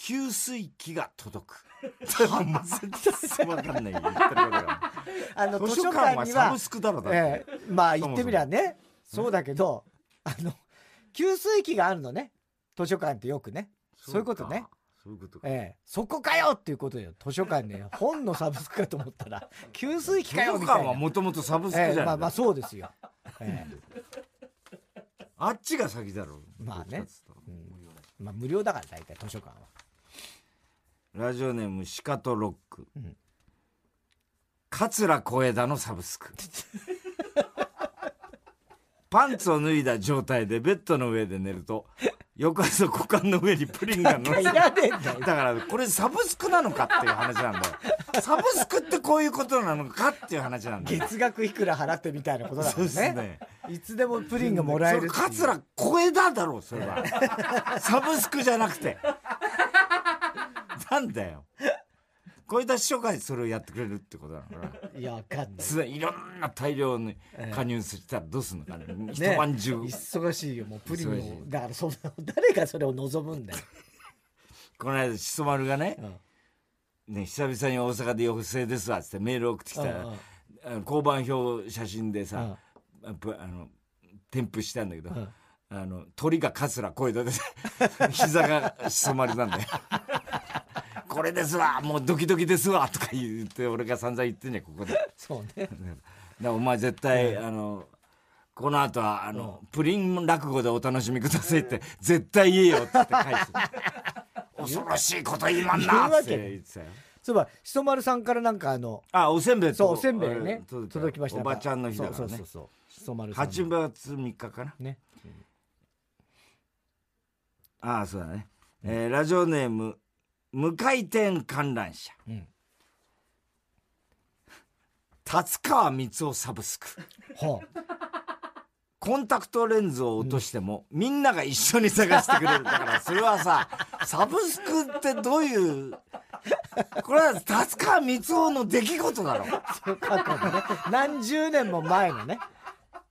給水器が届く。も う全然わかんない。言ってることがあの 図書館ははサブスクだろだって、ええまあ言ってみりゃね。そうだけどあの給水器があるのね。図書館ってよくね。そういうことね。か。そういうことか、ええ。そこかよっていうことよ。図書館ね。本のサブスクかと思ったら 給水器図かよ書みたいな。館はもともとサブスクじゃない、ええまあまあそうですよ、えあっちが先だろ。まあね。どっちかっつったら。えうん。まあ無料だから大体図書館はラジオネームシカトロック、ん。桂小枝のサブスク。パンツを脱いだ状態でベッドの上で寝ると翌朝股間の上にプリンが乗せ だからこれサブスクなのかっていう話なんだよ。サブスクってこういうことなのかっていう話なんだよ月額いくら払ってみたいなことだかそうらねね。いつでもプリンがもらえる桂小枝だろうそれは。サブスクじゃなくてなんだよ。小枝秘書会それをやってくれるってことなのかな。いやわかんない。ついろんな大量に加入したらどうすんのかね、一ね晩中、忙しいよもうプリン忙しい。をだからそんな誰がそれを望むんだよ。この間しそ丸がね,、ね久々に大阪で陽性ですわっつってメール送ってきたら、交番表写真でさ、あの添付したんだけど、あの鳥が桂声で膝がしそ丸なんだよこれですわもうドキドキですわとか言って俺が散々言ってんねんここで。そうね。だお前絶対、あのこの後はあの、プリン落語でお楽しみくださいって絶対言えよって返す。恐ろしいこと言いまんなって言ってたよ。そういえばしそ丸さんからなんかあのあおせんべいと？そうおせんべいね。届きましたおばちゃんの日だからね。そうそうそうそう。しそ丸さん8月3日かな？ね。ああそうだね、えーラジオネーム無回転観覧車、ん。達川光夫サブスク。はコンタクトレンズを落としても、みんなが一緒に探してくれる。だから、それはさ、サブスクってどういう、これは達川光夫の出来事だろ。あそう過去のね。何十年も前のね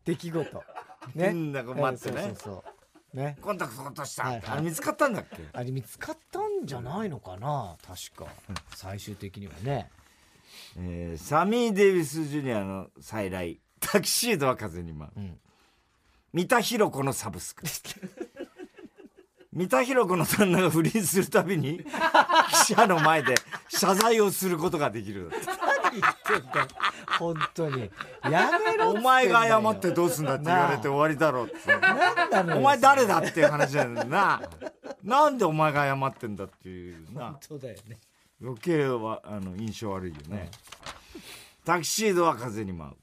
出来事。ね。みんなが待ってね。そうそうそうねコンタクト落とした。はいはいあれ見つかったんだっけ？あれ見つかったんじゃないのかな？確か最終的にはねえーサミー・デイビス・ジュニアの再来。タキシードは風に舞う。ん三田寛子のサブスク。三田寛子の旦那が不倫するたびに、記者の前で謝罪をすることができる。言ってんだよ本当にやめろお前が謝ってどうすんだって言われて終わりだろって。なんなのよお前誰だっていう話だよな。なんでお前が謝ってんだっていうな。そうだよね余計は、あの、印象悪いよね。タキシードは風に舞う。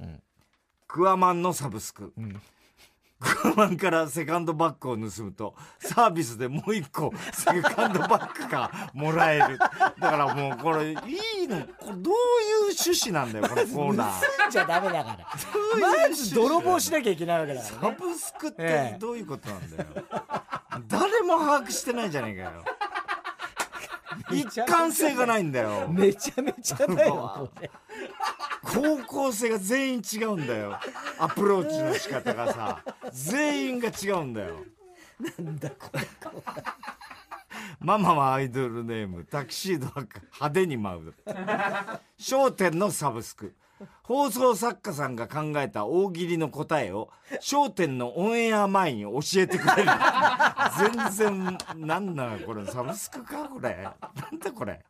クワマンのサブスク。クワマンからセカンドバッグを盗むと、サービスでもう一個セカンドバッグがもらえる。だからもうこれ、いいの、これどういう趣旨なんだよ、このコーナー。盗んじゃダメだからまず泥棒しなきゃいけないわけだからサねブスクっええてどういうことなんだよ。誰も把握してないじゃねえかよ。一貫性がないんだよ。めちゃめちゃだよこれ高校生が全員違うんだよ。アプローチの仕方がさ、全員が違うんだよ。なんだこれママはアイドルネーム、タキシードは派手に舞う。焦点のサブスク。放送作家さんが考えた大喜利の答えを、焦点のオンエア前に教えてくれる。全然、なんなのこれ、サブスクかこれ。なんだこれ。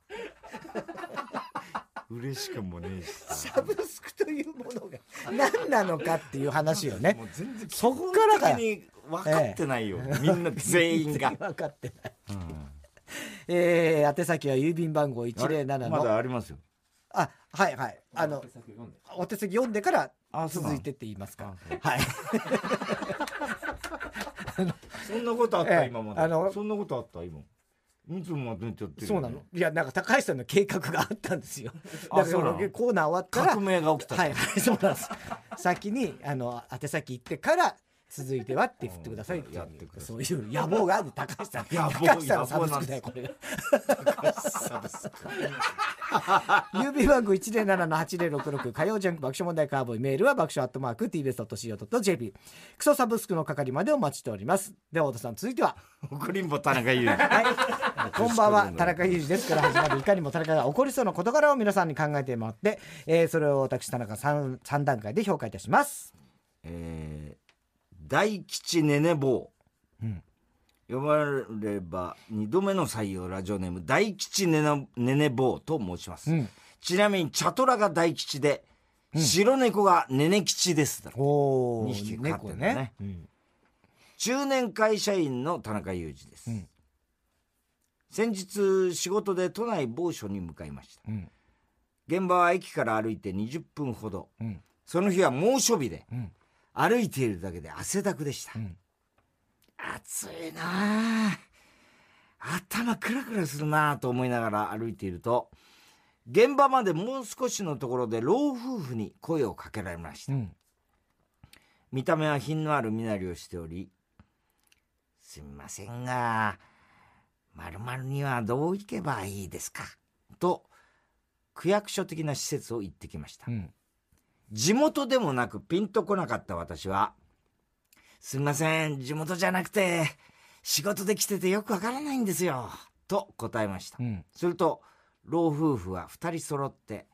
嬉しくもねえしさ。サブスクというものが何なのかっていう話をね。もう全然そっからか基本的に分かってないよ、みんな全員が。分かってない、えー、宛先は郵便番号あれ107の。まだありますよ。あはいはい。あのお手先読んで。から続いてって言いますか。はい。そんなことあった、ええ。今まで。あのそんなことあった今。いつもまとめちゃってるそうなの。いやなんか高橋さんの計画があったんですよ。だからコーナー終わったら革命が起きた。はいはいそうなんです。先にあの宛先行ってから続いてはって振ってくださいってそういう野望がある高橋さん。高橋さんのサブスクだよこれ。郵便 番号107-8066火曜ジャンク爆笑問題カーボーイメールは爆笑アットマーク TBS.CO.JP クソサブスクの係までお待ちしております。では太田さん続いては。送りんぼ田中裕二。はい、こんばんは田中裕二ですから始まるいかにも田中が起こりそうな事柄を皆さんに考えてもらって、えーそれを私田中 3, 三段階で評価いたします。えー大吉ねね坊。うん。呼ばれば二度目の採用ラジオネーム大吉ねなねね坊と申します、うん。ちなみにチャトラが大吉で、白猫がねね吉ですだろお二匹飼ってんだね。うん。中年会社員の田中裕二です、うん先日仕事で都内某所に向かいました。うん。現場は駅から歩いて20分ほど。うん。その日は猛暑日で、うん。歩いているだけで汗だくでした、ん。暑いなあ。頭クラクラするなあと思いながら歩いていると現場までもう少しのところで老夫婦に声をかけられました、うん。見た目は品のある身なりをしており「すみませんが〇〇にはどう行けばいいですか?」と区役所的な施設を行ってきました、うん。地元でもなくピンとこなかった私は「すみません地元じゃなくて仕事で来ててよくわからないんですよ」と答えました、うん。すると老夫婦は二人揃って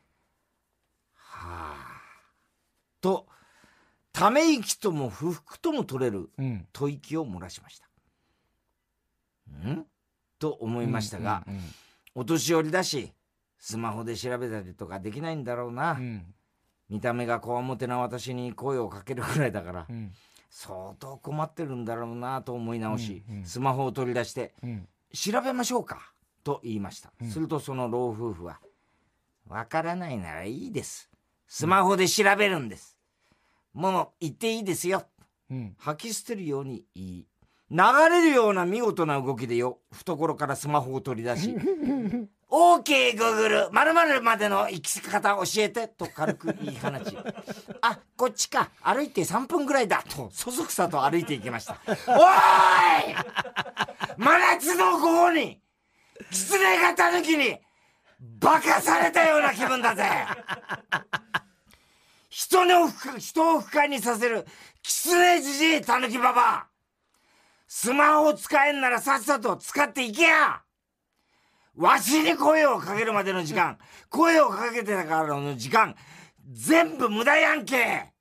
「はあ」とため息とも不服とも取れるうん。吐息を漏らしました。ん？と思いましたが、うんお年寄りだしスマホで調べたりとかできないんだろうな、うん。見た目がこわもてな私に声をかけるくらいだから、うん。相当困ってるんだろうなと思い直し、うんうん。スマホを取り出してうん「調べましょうか」と言いました、するとその老夫婦は「わからないならいいです。スマホで調べるんです、もう言っていいですよ」うん。吐き捨てるように言い流れるような見事な動きでよ懐からスマホを取り出し「OK グーグルまるまでの行き方教えて」と軽く言い放ち「あこっちか歩いて3分ぐらいだ」とそそくさと歩いていきました「おーい！真夏の午後に狐がたぬきに化かされたような気分だぜ。人を不快にさせる狐じじいたぬきババアスマホ使えんならさっさと使っていけやわしに声をかけるまでの時間、声をかけてたからの時間、全部無駄やんけ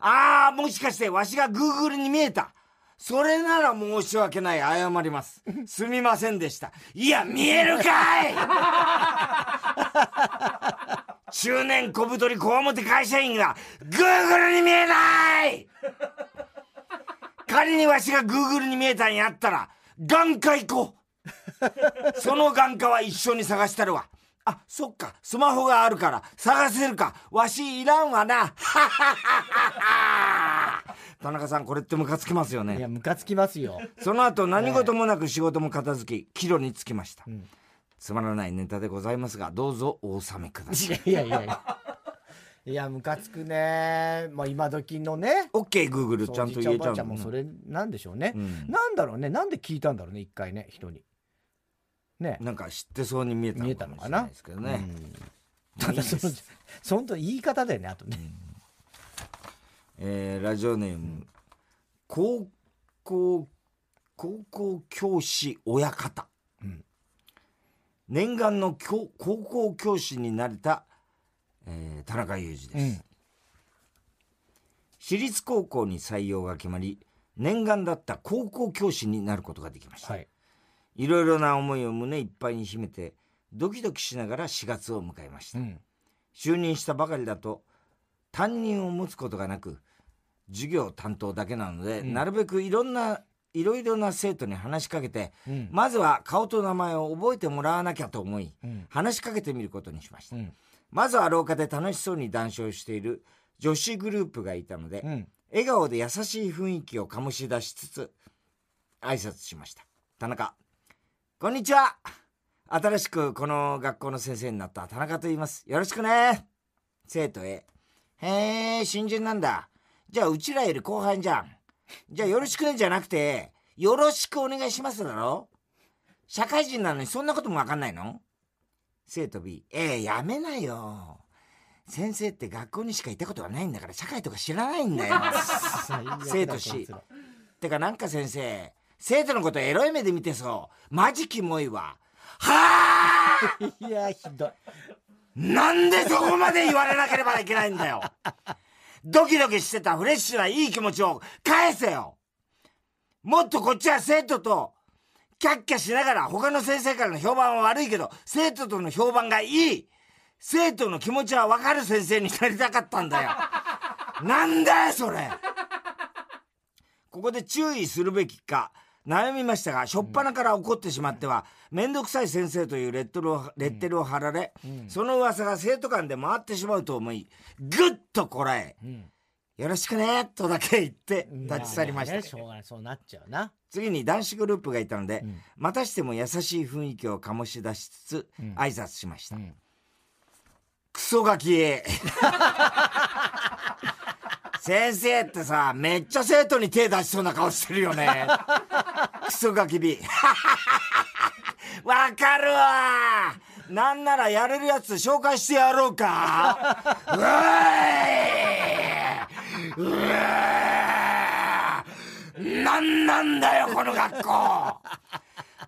ああ、もしかしてわしが Google に見えた。それなら申し訳ない。謝ります。すみませんでした。いや、見えるかい中年小太りこわもて会社員が Google に見えない仮にわしが Google に見えたんやったら、眼科行こう その眼科は一緒に探したるわ。あ、そっか、スマホがあるから、探せるか。わしいらんわな。田中さん、これってムカつきますよいね。やムカつきますよその後、何事もなく仕事も片付き、帰路につきました。つまらないネタでございますが、どうぞお納めください。いやいやいやいやムカつくね。まあ今時のね。OK、Google ちゃんと言えちゃうおじいちゃんおばあちゃんもそれなんでしょうね、うん。なんだろうね。なんで聞いたんだろうね一回ね。人に。ね。なんか知ってそうに見えたのかなですけどね。うん。ただそのその言い方だよねあとね、えーラジオネーム。高校高校教師親方、うん。念願の教高校教師になれた、えー田中裕二です、私立高校に採用が決まり念願だった高校教師になることができました、はい。いろいろな思いを胸いっぱいに秘めてドキドキしながら4月を迎えました、うん。就任したばかりだと担任を持つことがなく授業担当だけなので、うん。なるべくいろんないろいろな生徒に話しかけて、うん。まずは顔と名前を覚えてもらわなきゃと思い、うん。話しかけてみることにしました、うんまずは廊下で楽しそうに談笑している女子グループがいたので、うん。笑顔で優しい雰囲気を醸し出しつつ挨拶しました。田中。こんにちは。新しくこの学校の先生になった田中と言います。よろしくね。生徒へ。へえ新人なんだ。じゃあうちらより後輩じゃん。じゃあよろしくねじゃなくてよろしくお願いしますだろ。社会人なのにそんなこともわかんないの？生徒 B ええやめなよ。先生って学校にしかいたことがないんだから社会とか知らないんだよ。生徒 C てかなんか先生生徒のことエロい目で見てそう。マジキモいわ。はあいやひどい。なんでそこまで言われなければいけないんだよ。ドキドキしてた。フレッシュないい気持ちを返せよ。もっとこっちは生徒とキャッキャしながら他の先生からの評判は悪いけど生徒との評判がいい。生徒の気持ちは分かる先生になりたかったんだよ。なんだよそれ。ここで注意するべきか悩みましたが初っ端から怒ってしまっては面倒くさい先生というレッテルをレッテルを貼られ、その噂が生徒間で回ってしまうと思いぐっとこらえうん「よろしくね」とだけ言って立ち去りました、しょうがない。そうなっちゃうな次に男子グループがいたので、ん。またしても優しい雰囲気を醸し出しつつ、ん。挨拶しました、ん。クソガキえ先生ってさめっちゃ生徒に手出しそうな顔してるよね。クソガキビ。わかるわ。なんならやれるやつ紹介してやろうか。うーい。うーなんなんだよこの学校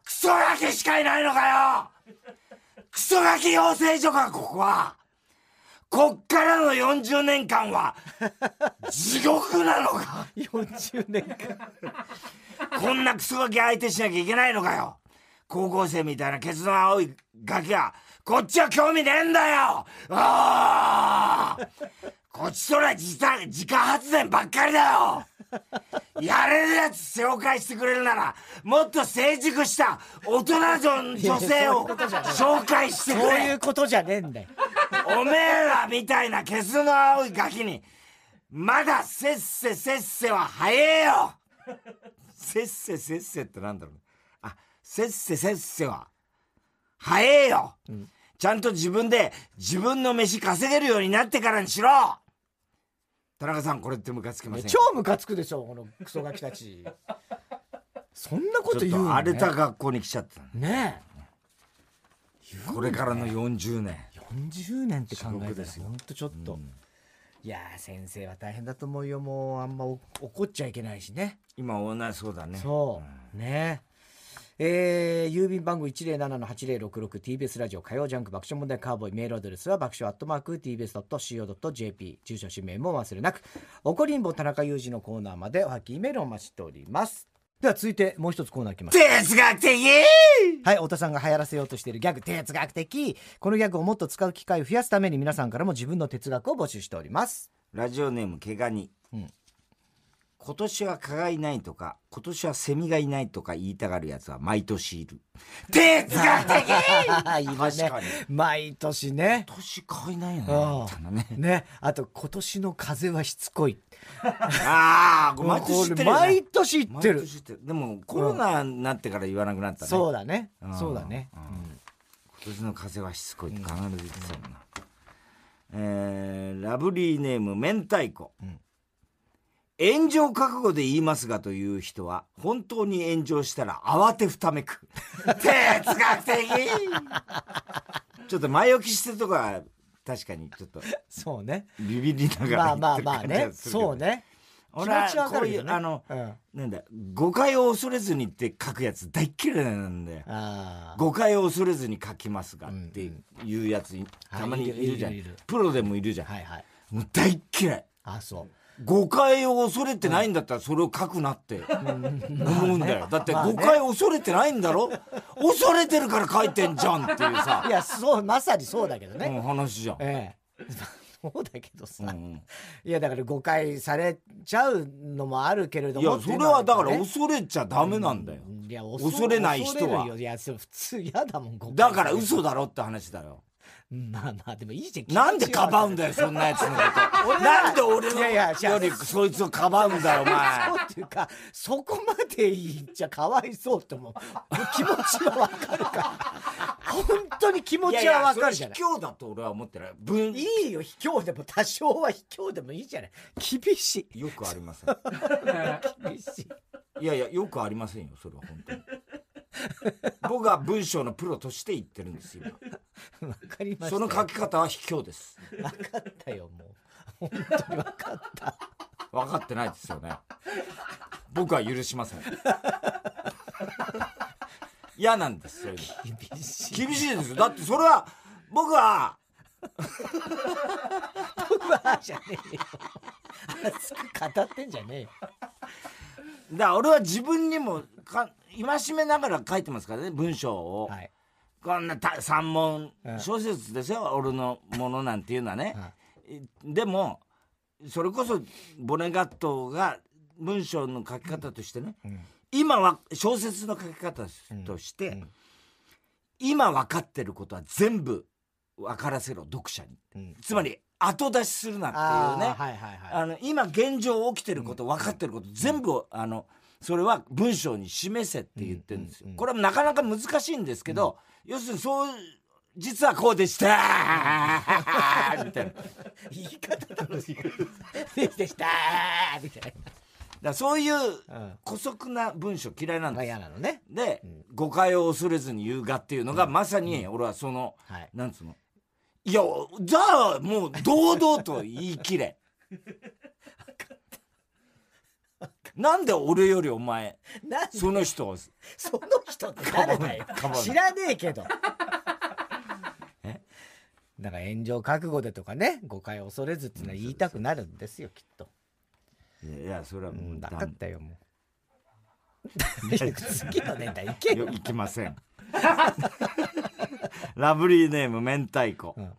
クソソガキしかいないのかよクソガキ養成所か、ここは。こっからの40年間は、地獄なのか。40年間。こんなクソガキ相手しなきゃいけないのかよ。高校生みたいなケツの青いガキは、こっちは興味ねえんだよああこっちとら自家発電ばっかりだよ やれるやつ紹介してくれるなら、もっと成熟した大人の女性を紹介してくそういれうことじゃねえんだよ。おめえらみたいなケツの青いガキに、まだせっせせっせは早えよ。せっせせっせってなんだろうあ、せっせせっせは、早えよ、ちゃんと自分で自分の飯稼げるようになってからにしろ田中さん、これってムカつきません？か超ムカつくでしょ、このクソガキたち。そんなこと言うの、ね、と荒れた学校に来ちゃったのねこれからの40年。え。40年って考えたら、地獄ですよほんとちょっと。いやー先生は大変だと思うよ。もうあんまお怒っちゃいけないしね。今、同じそうだね。そう。ねえー、郵便番号 107-8066TBS ラジオ火曜ジャンク爆笑問題カーボーイメールアドレスは爆笑アットマーク TBS.CO.JP 住所氏名も忘れなく怒りんぼ田中裕二のコーナーまでおはきメールをお待ちしております。では続いてもう一つコーナーいきます。哲学的！はい太田さんが流行らせようとしているギャグ哲学的。このギャグをもっと使う機会を増やすために皆さんからも自分の哲学を募集しております。ラジオネーム毛ガニ、うん今年は蚊がいないとか今年はセミがいないとか言いたがるやつは毎年いる。哲学的確かに。毎年ね。今年蚊いないようん。ねみたいなね。ねあと今年の風はしつこい。ああ毎年知ってるよね毎年言ってる。毎年知ってる。でもコロナになってから言わなくなったね、そうだね。うん。そうだね、うん。今年の風はしつこいって必ず言ってたもんな、えーラブリーネーム明太子、ん炎上覚悟で言いますがという人は本当に炎上したら慌てふためく。哲学的。ちょっと前置きしてるとこは確かにちょっとそうね。ビビりながらまあまあまあね。そうね。気俺は持ちはわかるけどね。こういうあのうん。なんだ誤解を恐れずにって書くやつ大っ嫌いなんだよ。あ誤解を恐れずに書きますがうんっていうやつたまにいるじゃん。はいプロでもいるじゃん。あはいはい。もう大っ嫌い。あそう誤解を恐れてないんだったらそれを書くなって思うんだよ。だって誤解を恐れてないんだろ？恐れてるから書いてんじゃんっていうさ。いやそうまさにそうだけどね、うん話じゃん。ええ。そうだけどさ、うん。うんいやだから誤解されちゃうのもあるけれどもいやそれはだからね恐れちゃダメなんだよ。いや恐れない人は。いや普通嫌だもん誤解だから嘘だろって話だよまあまあでもいいじゃん。なんでかばうんだよそんなやつのこと。なんで俺のよりそいつをかばうんだよお前。そうっていうかそこまで言っちゃかわいそうって思う。気持ちはわかるから。本当に気持ちはわかるじゃない。いや卑怯だと俺は思ってない。分いいよ卑怯でも多少は卑怯でもいいじゃない。厳しい。よくありません。厳しい。いやいやよくありませんよそれは本当に 僕は文章のプロとして言ってるんですよわかりました。その書き方は卑怯です。わかったよもう。本当にわかった。分かってないですよね。僕は許しません。嫌なんですそういうの。厳しい。厳しいですよ。だってそれは僕は僕はじゃねえよ。熱く語ってんじゃねえよ。だから俺は自分にもか戒めながら書いてますからね文章を、はい。こんなた三問うん。小説ですよ、俺のものなんていうのはね、はい。でもそれこそボネガットが文章の書き方としてね、ん。今は小説の書き方として、うん。今分かってることは全部分からせろ読者に、うん。つまり後出しするなってあいうね。ーはいはいはい。あの今現状起きてること分かってること全部あのそれは文章に示せって言ってるんですよ。うんうんこれはなかなか難しいんですけど要するにそう実はこうでしたみたいな。言い方楽しいでしたー。みたいらそういうなうん姑息な文章嫌いなんまあです嫌なのね。で誤解を恐れずに言うがっていうのがまさに俺はそのはい。なんつうの？いやじゃあもう堂々と言い切れなんで俺よりお前その人を？その人って誰だよ？知らねえけど。え？だから炎上覚悟でとかね誤解を恐れずっていうのは言いたくなるんですよきっと。いやそれはうもうん分かったよもう。次のネタいけよ。よいきません。ラブリーネーム明太子、うん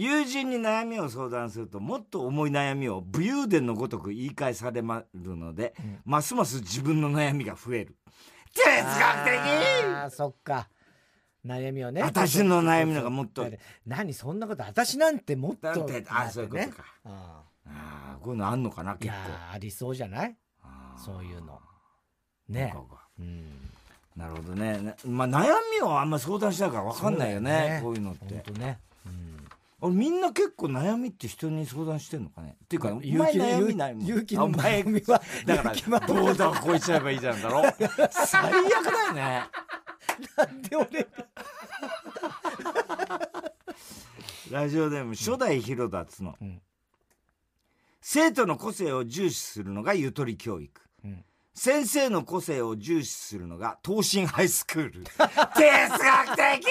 友人に悩みを相談するともっと重い悩みを武勇伝のごとく言い返されまるので、ますます自分の悩みが増える。哲学あーそっか。悩みをね。私の悩みのがもっと。何そんなこと私なんてもっと。だってあそういうことか。あ的ああこういうのあんのかなーいや結構。ーありそうじゃない？そういうの。ね。そう。なるほどね。なまあ悩みをあんま相談しないから分かんないよね。こういうのって。本当ねうん俺みんな結構悩みって人に相談してんのかね？っていうかお勇気前悩みないもん。勇気のお前番組はだから勇気のボーダー超えちゃえばいいじゃんだろ？最悪だよね。で俺ラジオネーム初代広田つの、うん。生徒の個性を重視するのがゆとり教育、うん先生の個性を重視するのが東進ハイスクール。哲学的！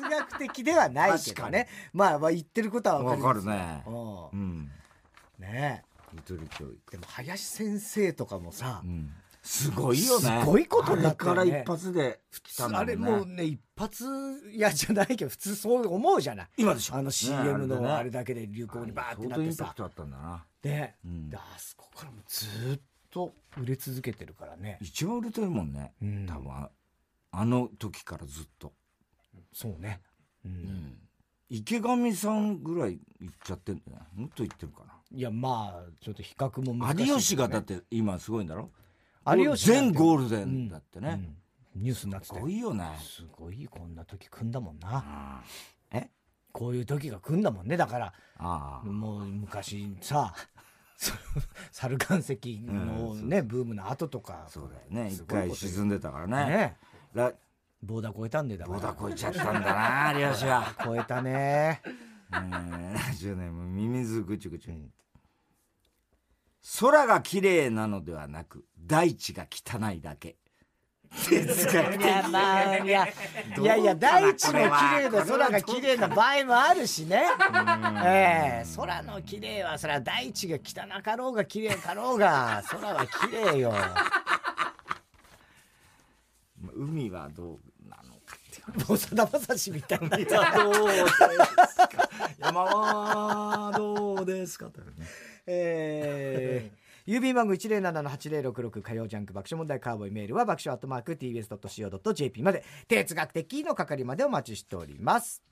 哲学的ではないけどね。まあまあ言ってることはわ分かるかるね。ううん。んね。ゆとり教育。でも林先生とかもさうん。すごいよね。すごいことになったから一発で来たんだあれもうね一発やじゃないけど普通そう思うじゃない。今でしょ。あの CM ねのあれね。だけで流行にバーってな相当イってさンパクトあったんだな。であそこからもうずーっと売れ続けてるからね。一番売れてるもんね、うん。多分ああの時からずっと、そうね。うん。池上さんぐらい行っちゃってんだよもっと行ってるかいやまあちょっと比較もな難しいね。有吉がだって今すごいんだろ？有吉全ゴールデンだってね、うん。ニュースになってすごいよね。すごいこんな時組んだもんな。あえ？こういう時が組んだもんね。だからああ。もう昔さそ 猿岩石のね、ブームの後とかそうだよね。一回沈んでたからね。ね。ラボーダー超えたんでだから。ボーダー超えちゃったんだな有吉は。超えたね。えーラジオネームミミズぐちゅぐちゅ、空が綺麗なのではなく大地が汚いだけ哲学いやまあいやいやいや大地も綺麗な空が綺麗な場合もあるしね。ええ空の綺麗はそれは大地が汚かろうが綺麗かろうが空は綺麗よ。海はどうなのかって。もうさだまさしみたいなどうですか？山はどうですか？というね。えー郵便番号107-8066火曜ジャンク爆笑問題カーボーイメールは爆笑アットマーク TBS.CO.JP まで。哲学的のかかりまでお待ちしております。